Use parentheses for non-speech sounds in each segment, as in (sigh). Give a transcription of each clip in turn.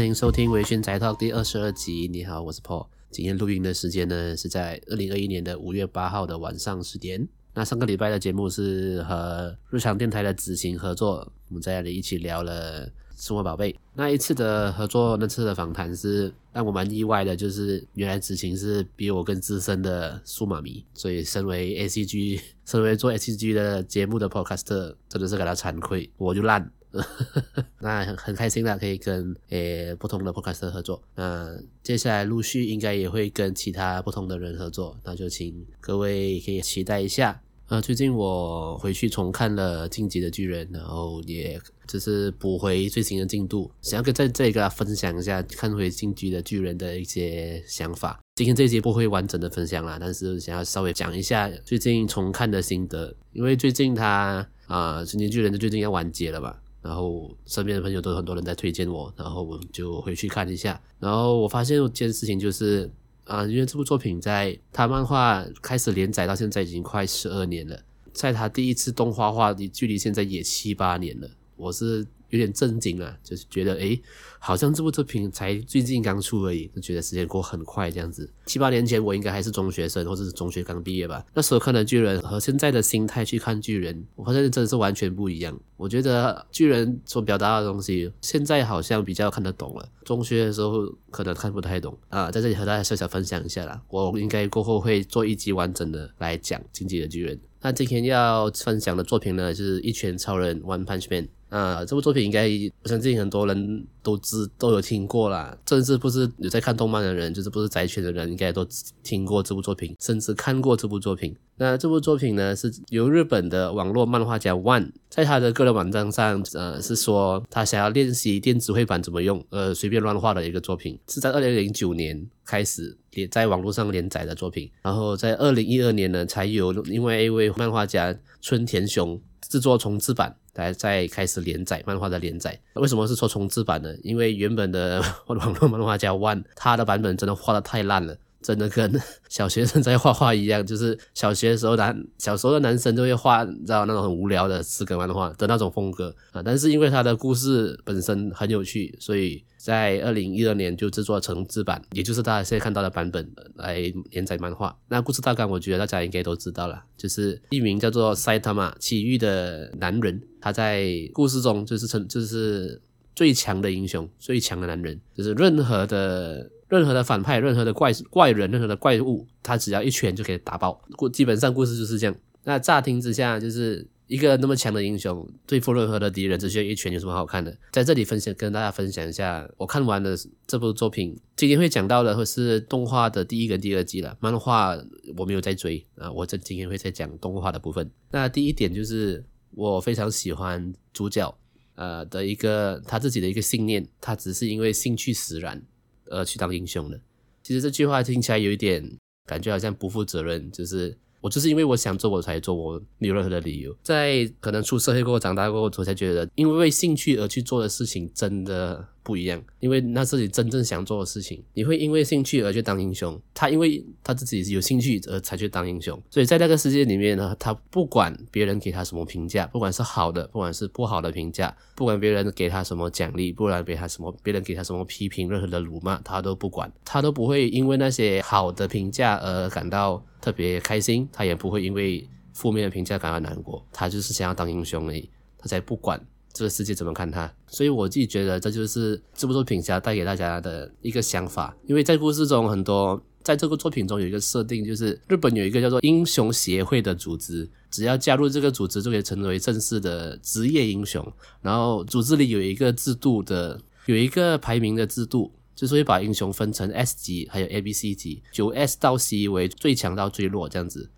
欢迎收听《微醺宅 Talk》第二十二集。你好，我是 Paul。今天录音的时间呢是在二零二一年的五月八号的晚上十点。那上个礼拜的节目是和日常电台的子晴合作，我们在这里一起聊了数码宝贝。那一次的合作，那次的访谈是让我蛮意外的，就是原来子晴是比我更资深的数码迷，所以身为 ACG，身为做 ACG 的节目的 Podcaster，真的是感到惭愧，我就烂。(laughs) 那很很开心的，可以跟诶、不同的 podcaster 合作。那接下来陆续应该也会跟其他不同的人合作，那就请各位可以期待一下。呃，最近我回去重看了《进击的巨人》，然后也就是补回最新的进度，想要跟在这里跟大家分享一下看回《进击的巨人》的一些想法。今天这一集不会完整的分享啦，但是想要稍微讲一下最近重看的心得，因为最近他啊，呃《进击巨人》的最近要完结了吧。然后身边的朋友都很多人在推荐我，然后我就回去看一下。然后我发现一件事情就是啊，因为这部作品在他漫画开始连载到现在已经快十二年了，在他第一次动画化的距离现在也七八年了，我是。有点震惊啊，就是觉得诶，好像这部作品才最近刚出而已，就觉得时间过很快这样子。七八年前我应该还是中学生，或者是中学刚毕业吧。那时候看的巨人和现在的心态去看巨人，我发现真的是完全不一样。我觉得巨人所表达的东西，现在好像比较看得懂了。中学的时候可能看不太懂啊，在这里和大家小小分享一下啦。我应该过后会做一集完整的来讲《进击的巨人》。那今天要分享的作品呢，就是《一拳超人》（One Punch Man）。啊，这部作品应该我相信很多人都知都有听过啦，甚至不是有在看动漫的人，就是不是宅圈的人，应该都听过这部作品，甚至看过这部作品。那这部作品呢，是由日本的网络漫画家 One 在他的个人网站上，呃，是说他想要练习电子绘板怎么用，呃，随便乱画的一个作品，是在二零零九年开始连在网络上连载的作品，然后在二零一二年呢，才有因为一位漫画家春田雄制作重制版。来再开始连载漫画的连载，为什么是说重制版呢？因为原本的 (laughs) 网络漫画家 One 他的版本真的画的太烂了。真的跟小学生在画画一样，就是小学的时候男小时候的男生就会画，你知道那种很无聊的四格漫画的那种风格啊。但是因为他的故事本身很有趣，所以在二零一二年就制作成制版，也就是大家现在看到的版本来连载漫画。那故事大纲我觉得大家应该都知道了，就是一名叫做 Saitama 奇遇的男人，他在故事中就是成就是最强的英雄，最强的男人，就是任何的。任何的反派、任何的怪怪人、任何的怪物，他只要一拳就可以打爆。故基本上故事就是这样。那乍听之下，就是一个那么强的英雄对付任何的敌人，只需要一拳，有什么好看的？在这里分享，跟大家分享一下，我看完了这部作品。今天会讲到的会是动画的第一跟第二季了，漫画我没有在追啊。我这今天会再讲动画的部分。那第一点就是我非常喜欢主角呃的一个他自己的一个信念，他只是因为兴趣使然。呃，去当英雄的，其实这句话听起来有一点感觉好像不负责任，就是我就是因为我想做我才做，我没有任何的理由。在可能出社会过后、长大过后，我才觉得，因为兴趣而去做的事情真的不一样，因为那是你真正想做的事情。你会因为兴趣而去当英雄，他因为他自己有兴趣而才去当英雄。所以在那个世界里面呢，他不管别人给他什么评价，不管是好的，不管是不好的评价，不管别人给他什么奖励，不管给他什么，别人给他什么批评，任何的辱骂，他都不管，他都不会因为那些好的评价而感到特别开心，他也不会因为负面的评价感到难过，他就是想要当英雄而已，他才不管。这个世界怎么看他？所以我自己觉得这就是这部作品想要带给大家的一个想法。因为在故事中，很多在这个作品中有一个设定，就是日本有一个叫做英雄协会的组织，只要加入这个组织就可以成为正式的职业英雄。然后组织里有一个制度的，有一个排名的制度，就是会把英雄分成 S 级还有 A、B、C 级，就 S 到 C 为最强到最弱这样子。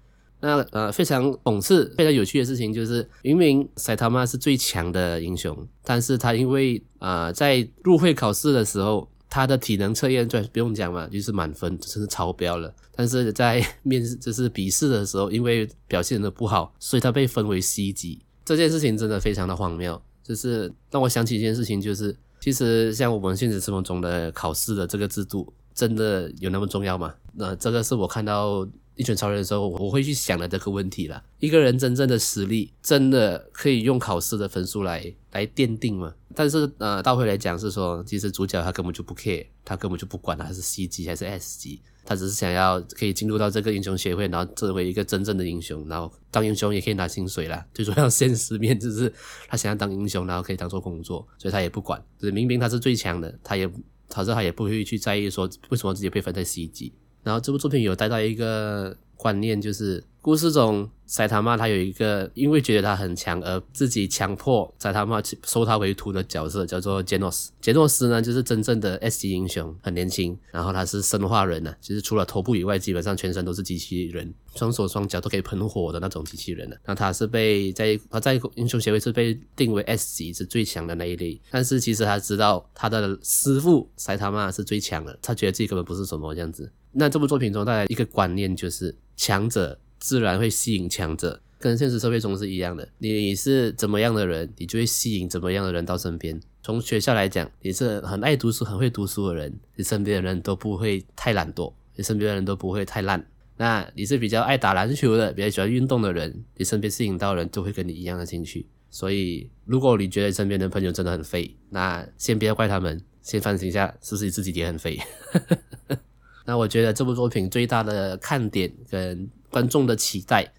那呃，非常讽刺、非常有趣的事情就是，明明赛他妈是最强的英雄，但是他因为啊、呃，在入会考试的时候，他的体能测验就不用讲嘛，就是满分，甚至超标了。但是在 (laughs) 面试就是笔试的时候，因为表现的不好，所以他被分为 C 级。这件事情真的非常的荒谬，就是让我想起一件事情，就是其实像我们现实生活中的考试的这个制度。真的有那么重要吗？那这个是我看到。一拳超人的时候，我会去想的这个问题了。一个人真正的实力，真的可以用考试的分数来来奠定吗？但是呃，倒回来讲是说，其实主角他根本就不 care，他根本就不管他是 C 级还是 S 级，他只是想要可以进入到这个英雄协会，然后成为一个真正的英雄，然后当英雄也可以拿薪水啦。(laughs) 最主要现实面就是他想要当英雄，然后可以当做工作，所以他也不管。就是明明他是最强的，他也，他说他也不会去在意说为什么自己被分在 C 级。然后这部作品有带到一个观念，就是故事中塞塔玛他有一个因为觉得他很强而自己强迫塞塔玛收他为徒的角色，叫做杰诺斯。杰诺斯呢，就是真正的 S 级英雄，很年轻，然后他是生化人呢、啊，其实除了头部以外，基本上全身都是机器人，双手双脚都可以喷火的那种机器人了。那他是被在他在英雄协会是被定为 S 级是最强的那一类，但是其实他知道他的师傅塞塔玛是最强的，他觉得自己根本不是什么这样子。那这部作品中带来一个观念，就是强者自然会吸引强者，跟现实社会中是一样的。你是怎么样的人，你就会吸引怎么样的人到身边。从学校来讲，你是很爱读书、很会读书的人，你身边的人都不会太懒惰，你身边的人都不会太烂。那你是比较爱打篮球的，比较喜欢运动的人，你身边吸引到的人都会跟你一样的兴趣。所以，如果你觉得身边的朋友真的很废，那先不要怪他们，先反省一下，是不是你自己也很废。(laughs) 那我觉得这部作品最大的看点跟观众的期待，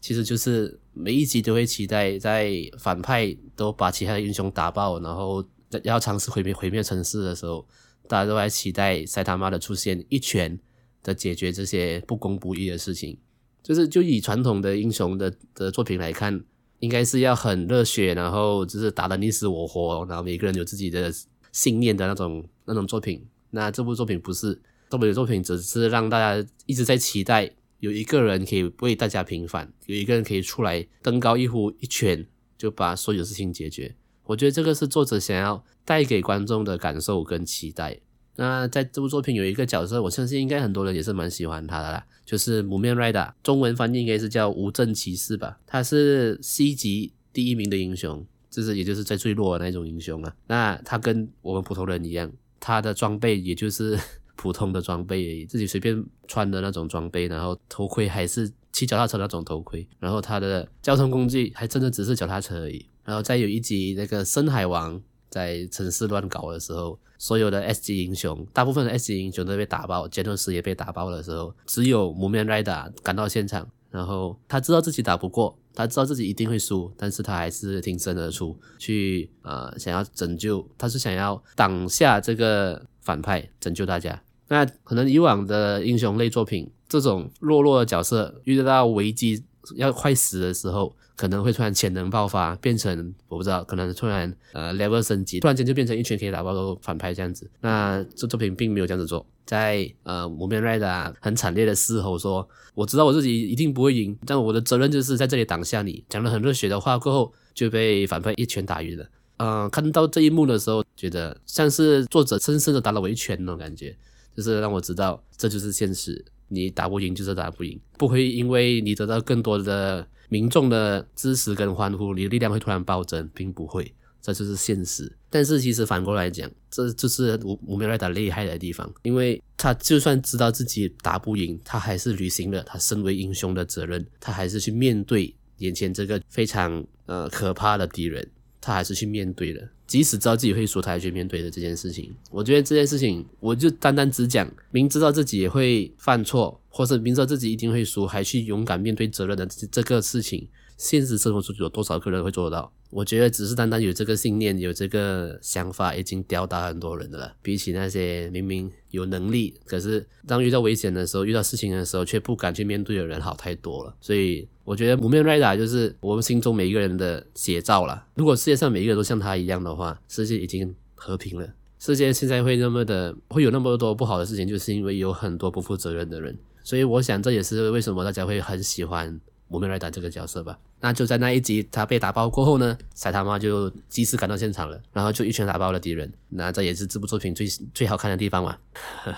其实就是每一集都会期待在反派都把其他的英雄打爆，然后要尝试毁灭毁灭城市的时候，大家都在期待赛塔玛的出现，一拳的解决这些不公不义的事情。就是就以传统的英雄的的作品来看，应该是要很热血，然后就是打得你死我活，然后每个人有自己的信念的那种那种作品。那这部作品不是。这部作品只是让大家一直在期待有一个人可以为大家平反，有一个人可以出来登高一呼一拳就把所有事情解决。我觉得这个是作者想要带给观众的感受跟期待。那在这部作品有一个角色，我相信应该很多人也是蛮喜欢他的啦，就是 Mumen Rider，中文翻译应该是叫无证骑士吧。他是 C 级第一名的英雄，就是也就是在最弱的那种英雄啊。那他跟我们普通人一样，他的装备也就是。普通的装备而已，自己随便穿的那种装备，然后头盔还是骑脚踏车那种头盔，然后他的交通工具还真的只是脚踏车而已。然后再有一集那个深海王在城市乱搞的时候，所有的 S 级英雄，大部分的 S 级英雄都被打爆，杰诺斯也被打爆的时候，只有木面 Rider 赶到现场，然后他知道自己打不过，他知道自己一定会输，但是他还是挺身而出去，呃，想要拯救，他是想要挡下这个反派，拯救大家。那可能以往的英雄类作品，这种弱弱的角色遇到危机要快死的时候，可能会突然潜能爆发，变成我不知道，可能突然呃 level 升级，突然间就变成一拳可以打爆反派这样子。那这作品并没有这样子做，在呃 Mumen Rider 很惨烈的嘶吼说：“我知道我自己一定不会赢，但我的责任就是在这里挡下你。”讲了很热血的话过后，就被反派一拳打晕了。嗯、看到这一幕的时候，觉得像是作者深深的打了我一拳那种感觉。就是让我知道，这就是现实。你打不赢就是打不赢，不会因为你得到更多的民众的支持跟欢呼，你的力量会突然暴增，并不会。这就是现实。但是其实反过来讲，这就是我我们来打厉害的地方，因为他就算知道自己打不赢，他还是履行了他身为英雄的责任，他还是去面对眼前这个非常呃可怕的敌人，他还是去面对了。即使知道自己会输，他还去面对的这件事情，我觉得这件事情，我就单单只讲，明知道自己也会犯错，或是明知道自己一定会输，还去勇敢面对责任的这个事情，现实生活中有多少个人会做得到？我觉得只是单单有这个信念，有这个想法，已经吊打很多人的了。比起那些明明有能力，可是当遇到危险的时候、遇到事情的时候却不敢去面对的人，好太多了。所以我觉得 Mumen Rider 就是我们心中每一个人的写照了。如果世界上每一个人都像他一样的话，世界已经和平了。世界现在会那么的会有那么多不好的事情，就是因为有很多不负责任的人。所以我想这也是为什么大家会很喜欢。我们来打这个角色吧。那就在那一集他被打爆过后呢，赛塔玛就及时赶到现场了，然后就一拳打爆了敌人。那这也是这部作品最最好看的地方嘛。(laughs)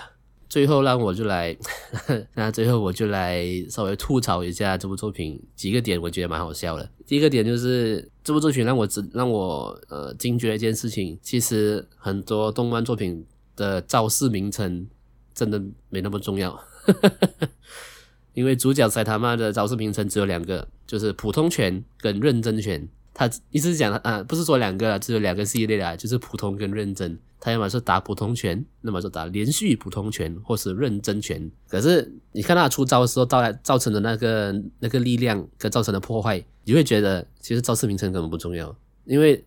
最后让我就来，(laughs) 那最后我就来稍微吐槽一下这部作品几个点，我觉得蛮好笑的。第一个点就是这部作品让我知让我呃惊觉一件事情，其实很多动漫作品的招式名称真的没那么重要。因为主角赛他妈的招式名称只有两个，就是普通拳跟认真拳。他一直讲啊，不是说两个，只有两个系列啦，就是普通跟认真。他要么是打普通拳，那么就打连续普通拳，或是认真拳。可是你看他出招的时候，到来造成的那个那个力量跟造成的破坏，你会觉得其实招式名称根本不重要，因为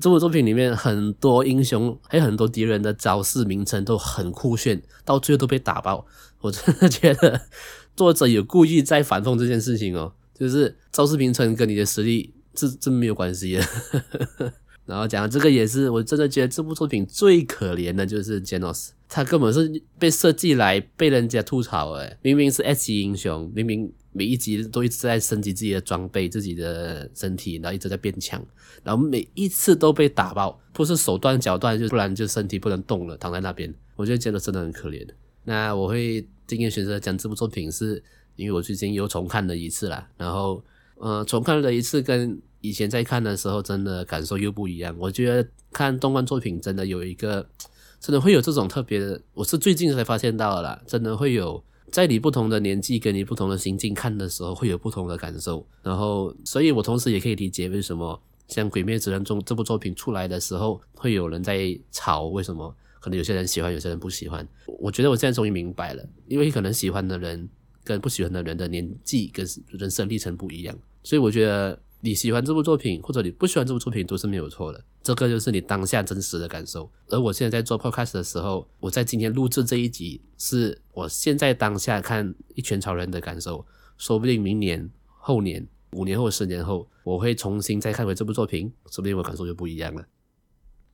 这部作品里面很多英雄还有很多敌人的招式名称都很酷炫，到最后都被打爆。我真的觉得作者有故意在反讽这件事情哦，就是招式名称跟你的实力。这这没有关系的，(laughs) 然后讲这个也是，我真的觉得这部作品最可怜的就是 Genos，他根本是被设计来被人家吐槽诶，明明是 S 级英雄，明明每一集都一直在升级自己的装备、自己的身体，然后一直在变强，然后每一次都被打爆，不是手断脚断，就不然就身体不能动了，躺在那边，我觉得真的真的很可怜。那我会今天选择讲这部作品，是因为我最近又重看了一次啦，然后呃重看了一次跟。以前在看的时候，真的感受又不一样。我觉得看动漫作品真的有一个，真的会有这种特别的。我是最近才发现到的啦，真的会有在你不同的年纪跟你不同的心境看的时候，会有不同的感受。然后，所以我同时也可以理解为什么像《鬼灭之刃》中这部作品出来的时候，会有人在吵为什么，可能有些人喜欢，有些人不喜欢。我觉得我现在终于明白了，因为可能喜欢的人跟不喜欢的人的年纪跟人生历程不一样，所以我觉得。你喜欢这部作品，或者你不喜欢这部作品，都是没有错的。这个就是你当下真实的感受。而我现在在做 podcast 的时候，我在今天录制这一集，是我现在当下看《一拳超人》的感受。说不定明年、后年、五年后、十年后，我会重新再看回这部作品，说不定我感受就不一样了。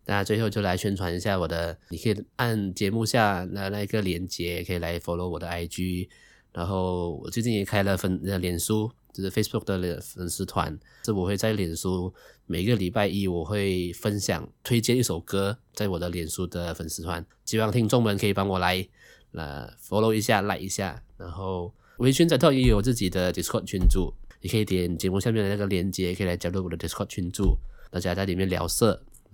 那最后就来宣传一下我的，你可以按节目下的那个链接，可以来 follow 我的 IG。然后我最近也开了粉呃脸书。就是 Facebook 的粉丝团，这我会在脸书每个礼拜一我会分享推荐一首歌，在我的脸书的粉丝团，希望听众们可以帮我来呃 follow 一下，like 一下，然后微醺宅 Talk 也有自己的 Discord 群组，你可以点节目下面的那个链接，可以来加入我的 Discord 群组，大家在里面聊色，(laughs)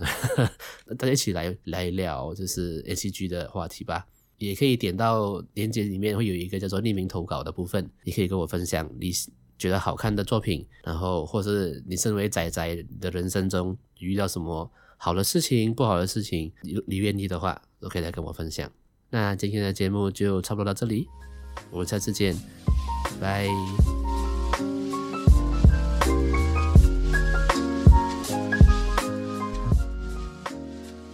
大家一起来来聊就是 ACG 的话题吧，也可以点到链接里面会有一个叫做匿名投稿的部分，你可以跟我分享你。觉得好看的作品，然后或是你身为仔仔的人生中遇到什么好的事情、不好的事情，你你愿意的话，都可以来跟我分享。那今天的节目就差不多到这里，我们下次见，拜。